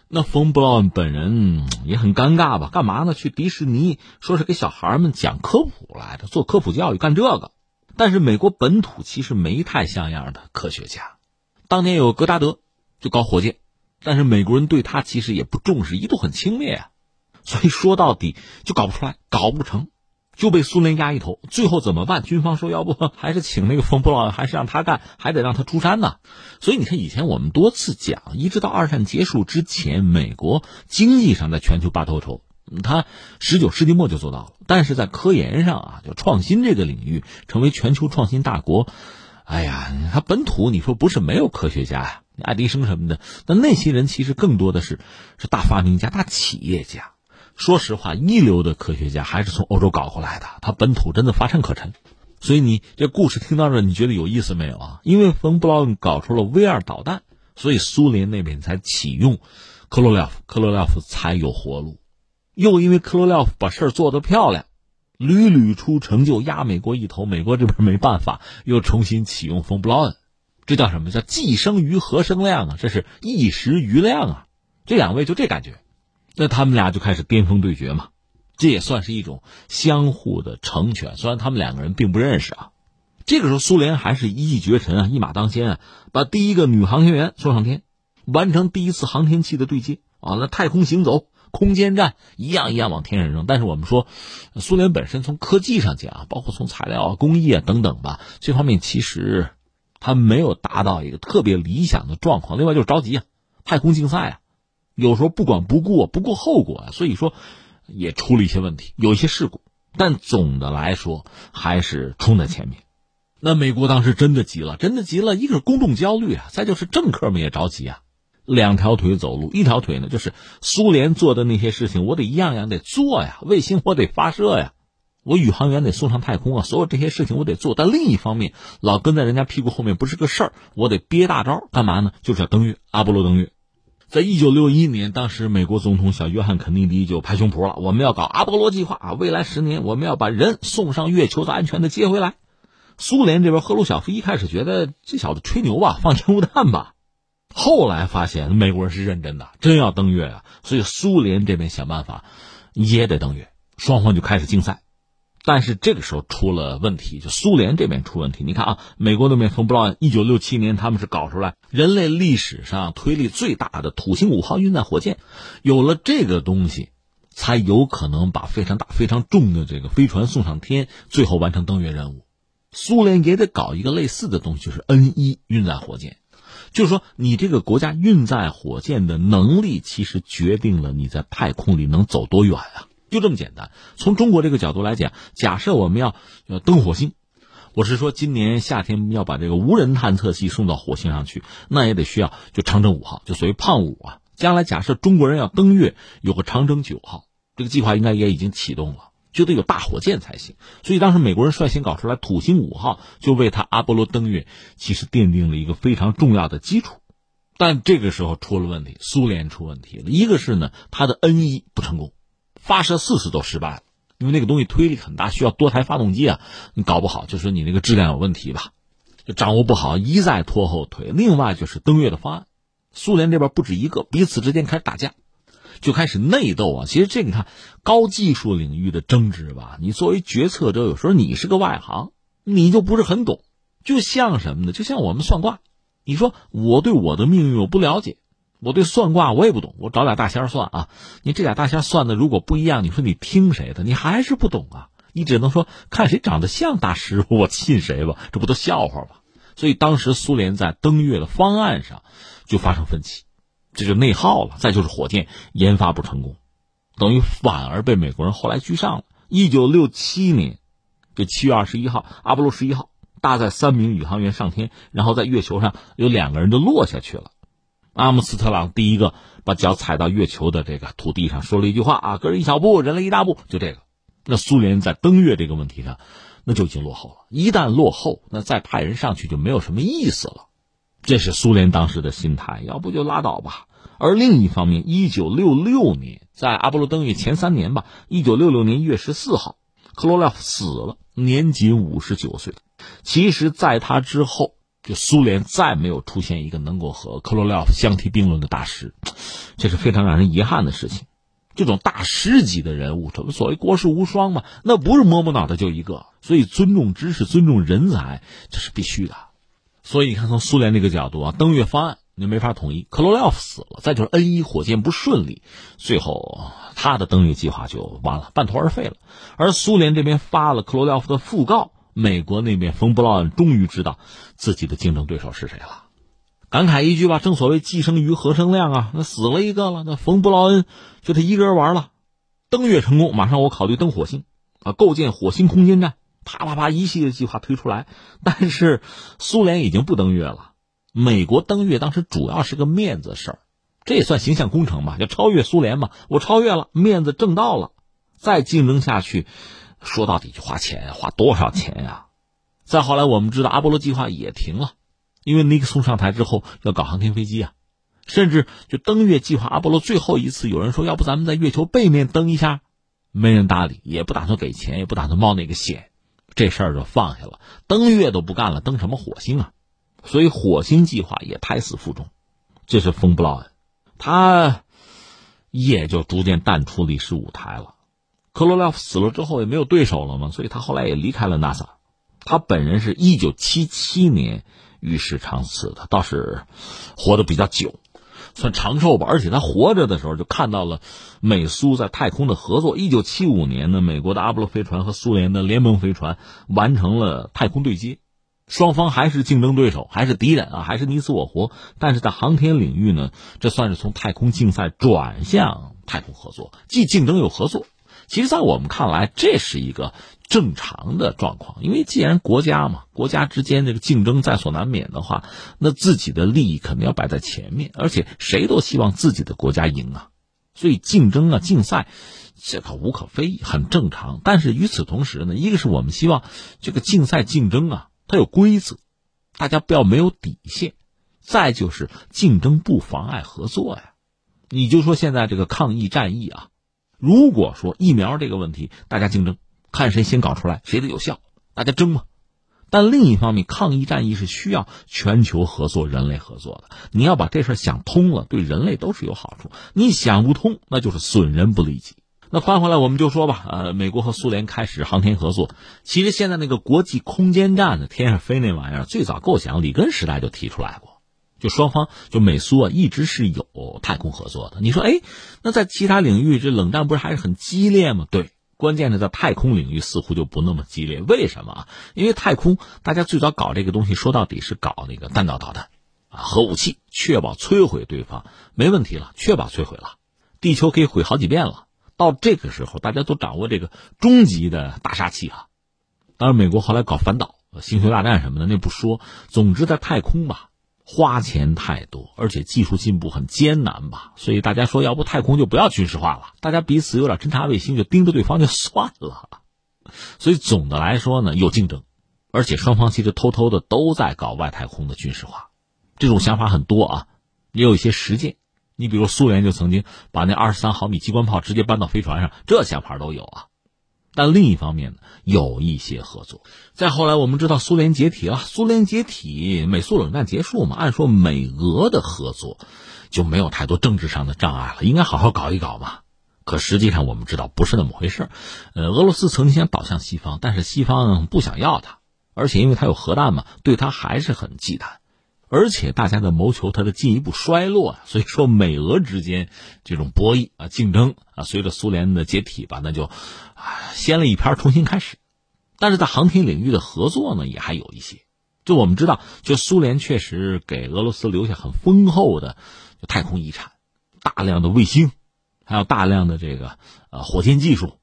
那冯布劳恩本人也很尴尬吧？干嘛呢？去迪士尼说是给小孩们讲科普来的，做科普教育，干这个。但是美国本土其实没太像样的科学家。当年有格达德就搞火箭，但是美国人对他其实也不重视，一度很轻蔑啊。所以说到底就搞不出来，搞不成。就被苏联压一头，最后怎么办？军方说，要不 还是请那个冯布劳恩，还是让他干，还得让他出山呢。所以你看，以前我们多次讲，一直到二战结束之前，美国经济上在全球拔头筹，他十九世纪末就做到了。但是在科研上啊，就创新这个领域，成为全球创新大国，哎呀，他本土你说不是没有科学家呀，爱迪生什么的，那那些人其实更多的是是大发明家、大企业家。说实话，一流的科学家还是从欧洲搞过来的，他本土真的乏善可陈。所以你这故事听到这，你觉得有意思没有啊？因为冯布劳恩搞出了 V 二导弹，所以苏联那边才启用克罗廖夫，克罗廖夫才有活路。又因为克罗廖夫把事儿做得漂亮，屡屡出成就，压美国一头，美国这边没办法，又重新启用冯布劳恩。这叫什么叫既生瑜，何生亮啊？这是一时瑜亮啊！这两位就这感觉。那他们俩就开始巅峰对决嘛，这也算是一种相互的成全。虽然他们两个人并不认识啊，这个时候苏联还是一骑绝尘啊，一马当先啊，把第一个女航天员送上天，完成第一次航天器的对接啊。那太空行走、空间站一样一样往天上扔。但是我们说，苏联本身从科技上讲啊，包括从材料啊、工艺啊等等吧，这方面其实他没有达到一个特别理想的状况。另外就是着急啊，太空竞赛啊。有时候不管不顾，不顾后果啊，所以说也出了一些问题，有一些事故，但总的来说还是冲在前面。那美国当时真的急了，真的急了，一个是公众焦虑啊，再就是政客们也着急啊，两条腿走路，一条腿呢就是苏联做的那些事情，我得一样样得做呀，卫星我得发射呀，我宇航员得送上太空啊，所有这些事情我得做。但另一方面，老跟在人家屁股后面不是个事儿，我得憋大招，干嘛呢？就是要登月，阿波罗登月。在一九六一年，当时美国总统小约翰肯尼迪就拍胸脯了：“我们要搞阿波罗计划啊！未来十年，我们要把人送上月球，再安全的接回来。”苏联这边赫鲁晓夫一开始觉得这小子吹牛吧，放烟雾弹吧。后来发现美国人是认真的，真要登月啊！所以苏联这边想办法也得登月，双方就开始竞赛。但是这个时候出了问题，就苏联这边出问题。你看啊，美国那边从布劳恩，一九六七年他们是搞出来人类历史上推力最大的土星五号运载火箭，有了这个东西，才有可能把非常大、非常重的这个飞船送上天，最后完成登月任务。苏联也得搞一个类似的东西，就是 N 一运载火箭，就是说你这个国家运载火箭的能力，其实决定了你在太空里能走多远啊。就这么简单。从中国这个角度来讲，假设我们要要登火星，我是说今年夏天要把这个无人探测器送到火星上去，那也得需要就长征五号，就所谓胖五啊。将来假设中国人要登月，有个长征九号，这个计划应该也已经启动了，就得有大火箭才行。所以当时美国人率先搞出来土星五号，就为他阿波罗登月其实奠定了一个非常重要的基础。但这个时候出了问题，苏联出问题了。一个是呢，他的 N 一不成功，发射四次都失败了，因为那个东西推力很大，需要多台发动机啊，你搞不好就是你那个质量有问题吧，就掌握不好，一再拖后腿。另外就是登月的方案，苏联这边不止一个，彼此之间开始打架，就开始内斗啊。其实这你看高技术领域的争执吧，你作为决策者，有时候你是个外行，你就不是很懂。就像什么呢？就像我们算卦。你说我对我的命运我不了解，我对算卦我也不懂，我找俩大仙算啊。你这俩大仙算的如果不一样，你说你听谁的？你还是不懂啊。你只能说看谁长得像大师，我信谁吧。这不都笑话吗？所以当时苏联在登月的方案上就发生分歧，这就内耗了。再就是火箭研发不成功，等于反而被美国人后来居上了。一九六七年，就七月二十一号，阿波罗十一号。搭载三名宇航员上天，然后在月球上有两个人就落下去了。阿姆斯特朗第一个把脚踩到月球的这个土地上，说了一句话啊：“个人一小步，人类一大步。”就这个。那苏联在登月这个问题上，那就已经落后了。一旦落后，那再派人上去就没有什么意思了。这是苏联当时的心态，要不就拉倒吧。而另一方面，一九六六年，在阿波罗登月前三年吧，一九六六年一月十四号，克罗廖夫死了，年仅五十九岁。其实，在他之后，就苏联再没有出现一个能够和克罗廖夫相提并论的大师，这是非常让人遗憾的事情。这种大师级的人物，所谓国士无双嘛，那不是摸摸脑袋就一个。所以，尊重知识、尊重人才，这是必须的。所以，你看，从苏联这个角度啊，登月方案你没法统一。克罗廖夫死了，再就是 N 一火箭不顺利，最后他的登月计划就完了，半途而废了。而苏联这边发了克罗廖夫的讣告。美国那边，冯布劳恩终于知道自己的竞争对手是谁了，感慨一句吧：“正所谓既生瑜，何生亮啊！那死了一个了，那冯布劳恩就他一个人玩了，登月成功，马上我考虑登火星，啊，构建火星空间站，啪啪啪，一系列计划推出来。但是苏联已经不登月了，美国登月当时主要是个面子事儿，这也算形象工程吧，要超越苏联嘛。我超越了，面子挣到了，再竞争下去。”说到底就花钱，花多少钱呀？再后来，我们知道阿波罗计划也停了，因为尼克松上台之后要搞航天飞机啊，甚至就登月计划，阿波罗最后一次有人说，要不咱们在月球背面登一下，没人搭理，也不打算给钱，也不打算冒那个险，这事儿就放下了。登月都不干了，登什么火星啊？所以火星计划也胎死腹中。这是冯布劳恩，他也就逐渐淡出历史舞台了。克罗廖夫死了之后也没有对手了嘛，所以他后来也离开了 NASA。他本人是一九七七年与世长辞的，倒是活得比较久，算长寿吧。而且他活着的时候就看到了美苏在太空的合作。一九七五年呢，美国的阿波罗飞船和苏联的联盟飞船完成了太空对接，双方还是竞争对手，还是敌人啊，还是你死我活。但是在航天领域呢，这算是从太空竞赛转向太空合作，既竞争又合作。其实，在我们看来，这是一个正常的状况，因为既然国家嘛，国家之间这个竞争在所难免的话，那自己的利益肯定要摆在前面，而且谁都希望自己的国家赢啊，所以竞争啊、竞赛，这个无可非议，很正常。但是与此同时呢，一个是我们希望这个竞赛竞争啊，它有规则，大家不要没有底线；再就是竞争不妨碍合作呀。你就说现在这个抗疫战役啊。如果说疫苗这个问题，大家竞争，看谁先搞出来，谁的有效，大家争嘛。但另一方面，抗疫战役是需要全球合作、人类合作的。你要把这事想通了，对人类都是有好处。你想不通，那就是损人不利己。那翻回来，我们就说吧，呃，美国和苏联开始航天合作。其实现在那个国际空间站的天上飞那玩意儿，最早构想里根时代就提出来过。就双方就美苏啊，一直是有太空合作的。你说，哎，那在其他领域这冷战不是还是很激烈吗？对，关键是在太空领域似乎就不那么激烈。为什么啊？因为太空大家最早搞这个东西，说到底是搞那个弹道导弹啊，核武器，确保摧毁对方没问题了，确保摧毁了，地球可以毁好几遍了。到这个时候，大家都掌握这个终极的大杀器啊。当然，美国后来搞反导、星球大战什么的那不说，总之在太空吧。花钱太多，而且技术进步很艰难吧，所以大家说，要不太空就不要军事化了，大家彼此有点侦察卫星就盯着对方就算了。所以总的来说呢，有竞争，而且双方其实偷偷的都在搞外太空的军事化，这种想法很多啊。也有一些实践。你比如苏联就曾经把那二十三毫米机关炮直接搬到飞船上，这想法都有啊。但另一方面呢，有一些合作。再后来，我们知道苏联解体了，苏联解体，美苏冷战结束嘛，按说美俄的合作就没有太多政治上的障碍了，应该好好搞一搞嘛。可实际上，我们知道不是那么回事呃，俄罗斯曾经想倒向西方，但是西方不想要它，而且因为它有核弹嘛，对它还是很忌惮。而且大家的谋求它的进一步衰落啊，所以说美俄之间这种博弈啊、竞争啊，随着苏联的解体吧，那就啊掀了一篇重新开始。但是在航天领域的合作呢，也还有一些。就我们知道，就苏联确实给俄罗斯留下很丰厚的太空遗产，大量的卫星，还有大量的这个呃火箭技术。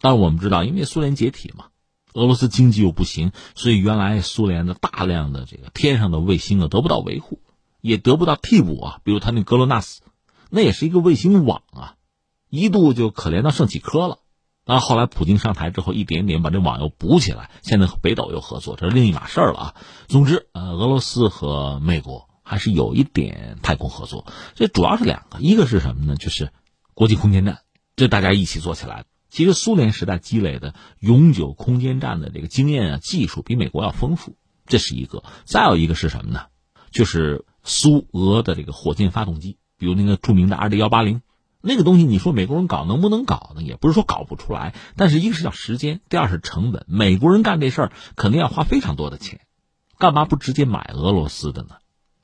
但是我们知道，因为苏联解体嘛。俄罗斯经济又不行，所以原来苏联的大量的这个天上的卫星啊得不到维护，也得不到替补啊。比如他那格罗纳斯，那也是一个卫星网啊，一度就可怜到剩几颗了。然后来普京上台之后，一点点把这网又补起来，现在和北斗又合作，这是另一码事儿了啊。总之，呃，俄罗斯和美国还是有一点太空合作，这主要是两个，一个是什么呢？就是国际空间站，这大家一起做起来。其实苏联时代积累的永久空间站的这个经验啊、技术比美国要丰富，这是一个。再有一个是什么呢？就是苏俄的这个火箭发动机，比如那个著名的 RD 幺八零，那个东西你说美国人搞能不能搞呢？也不是说搞不出来，但是一个是要时间，第二是成本。美国人干这事儿肯定要花非常多的钱，干嘛不直接买俄罗斯的呢？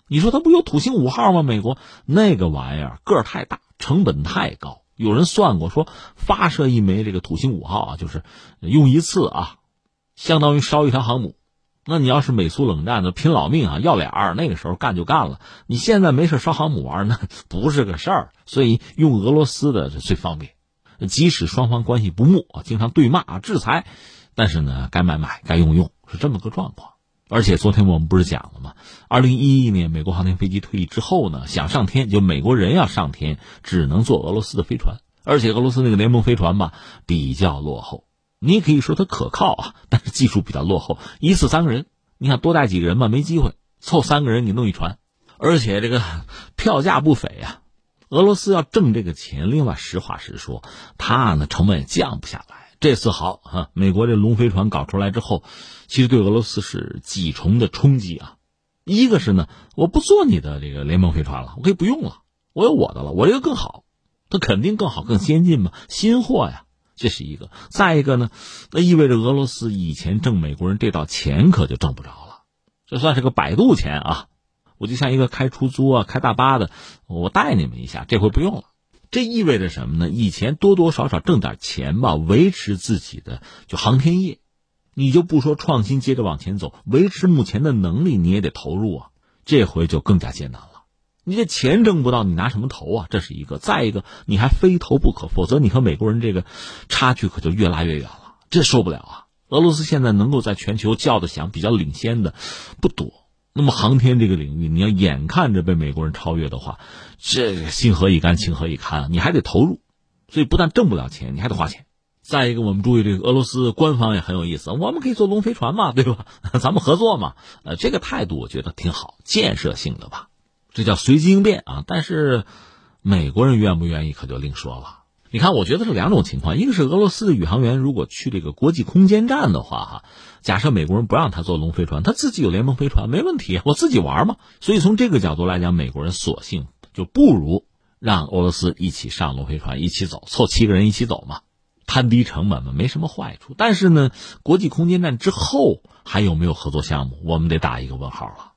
你说他不有土星五号吗？美国那个玩意儿个儿太大，成本太高。有人算过，说发射一枚这个土星五号啊，就是用一次啊，相当于烧一条航母。那你要是美苏冷战的拼老命啊，要俩儿，那个时候干就干了。你现在没事烧航母玩，那不是个事儿。所以用俄罗斯的最方便，即使双方关系不睦啊，经常对骂啊制裁，但是呢，该买买，该用用，是这么个状况。而且昨天我们不是讲了吗？二零一一年美国航天飞机退役之后呢，想上天就美国人要上天，只能坐俄罗斯的飞船。而且俄罗斯那个联盟飞船吧比较落后，你可以说它可靠啊，但是技术比较落后，一次三个人，你想多带几个人嘛，没机会，凑三个人你弄一船，而且这个票价不菲呀。俄罗斯要挣这个钱，另外实话实说，它呢成本也降不下来。这次好啊，美国这龙飞船搞出来之后，其实对俄罗斯是几重的冲击啊。一个是呢，我不做你的这个联盟飞船了，我可以不用了，我有我的了，我这个更好，它肯定更好更先进嘛，新货呀，这是一个。再一个呢，那意味着俄罗斯以前挣美国人这道钱可就挣不着了，这算是个摆渡钱啊。我就像一个开出租啊、开大巴的，我带你们一下，这回不用了。这意味着什么呢？以前多多少少挣点钱吧，维持自己的就航天业，你就不说创新，接着往前走，维持目前的能力你也得投入啊。这回就更加艰难了。你这钱挣不到，你拿什么投啊？这是一个。再一个，你还非投不可，否则你和美国人这个差距可就越拉越远了。这受不了啊！俄罗斯现在能够在全球叫得响、比较领先的不多。那么航天这个领域，你要眼看着被美国人超越的话，这心何以甘，情何以堪啊？你还得投入，所以不但挣不了钱，你还得花钱。再一个，我们注意这个俄罗斯官方也很有意思，我们可以做龙飞船嘛，对吧？咱们合作嘛，呃，这个态度我觉得挺好，建设性的吧，这叫随机应变啊。但是美国人愿不愿意，可就另说了。你看，我觉得是两种情况，一个是俄罗斯的宇航员如果去这个国际空间站的话，哈，假设美国人不让他坐龙飞船，他自己有联盟飞船，没问题，我自己玩嘛。所以从这个角度来讲，美国人索性就不如让俄罗斯一起上龙飞船，一起走，凑七个人一起走嘛，摊低成本嘛，没什么坏处。但是呢，国际空间站之后还有没有合作项目，我们得打一个问号了。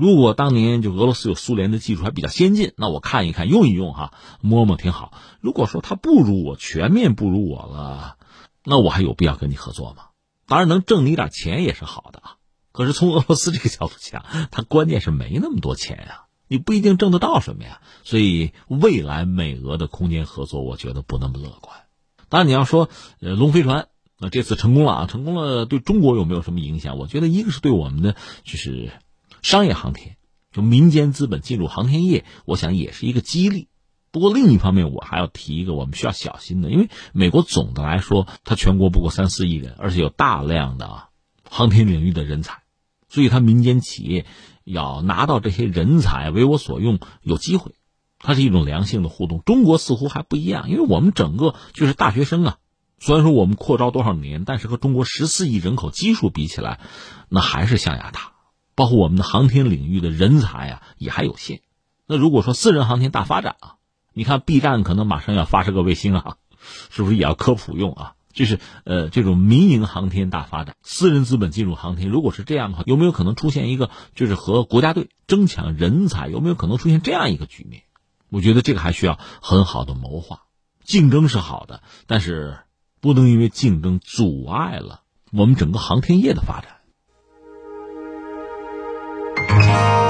如果当年就俄罗斯有苏联的技术还比较先进，那我看一看用一用哈，摸摸挺好。如果说他不如我，全面不如我了，那我还有必要跟你合作吗？当然能挣你点钱也是好的啊。可是从俄罗斯这个角度讲，他关键是没那么多钱呀，你不一定挣得到什么呀。所以未来美俄的空间合作，我觉得不那么乐观。当然你要说呃龙飞船，那这次成功了啊，成功了，对中国有没有什么影响？我觉得一个是对我们的就是。商业航天，就民间资本进入航天业，我想也是一个激励。不过另一方面，我还要提一个我们需要小心的，因为美国总的来说，它全国不过三四亿人，而且有大量的航天领域的人才，所以它民间企业要拿到这些人才为我所用有机会，它是一种良性的互动。中国似乎还不一样，因为我们整个就是大学生啊。虽然说我们扩招多少年，但是和中国十四亿人口基数比起来，那还是象牙塔。包括我们的航天领域的人才啊，也还有限。那如果说私人航天大发展啊，你看 B 站可能马上要发射个卫星啊，是不是也要科普用啊？就是呃，这种民营航天大发展，私人资本进入航天，如果是这样的话，有没有可能出现一个就是和国家队争抢人才？有没有可能出现这样一个局面？我觉得这个还需要很好的谋划。竞争是好的，但是。不能因为竞争阻碍了我们整个航天业的发展。Thank you.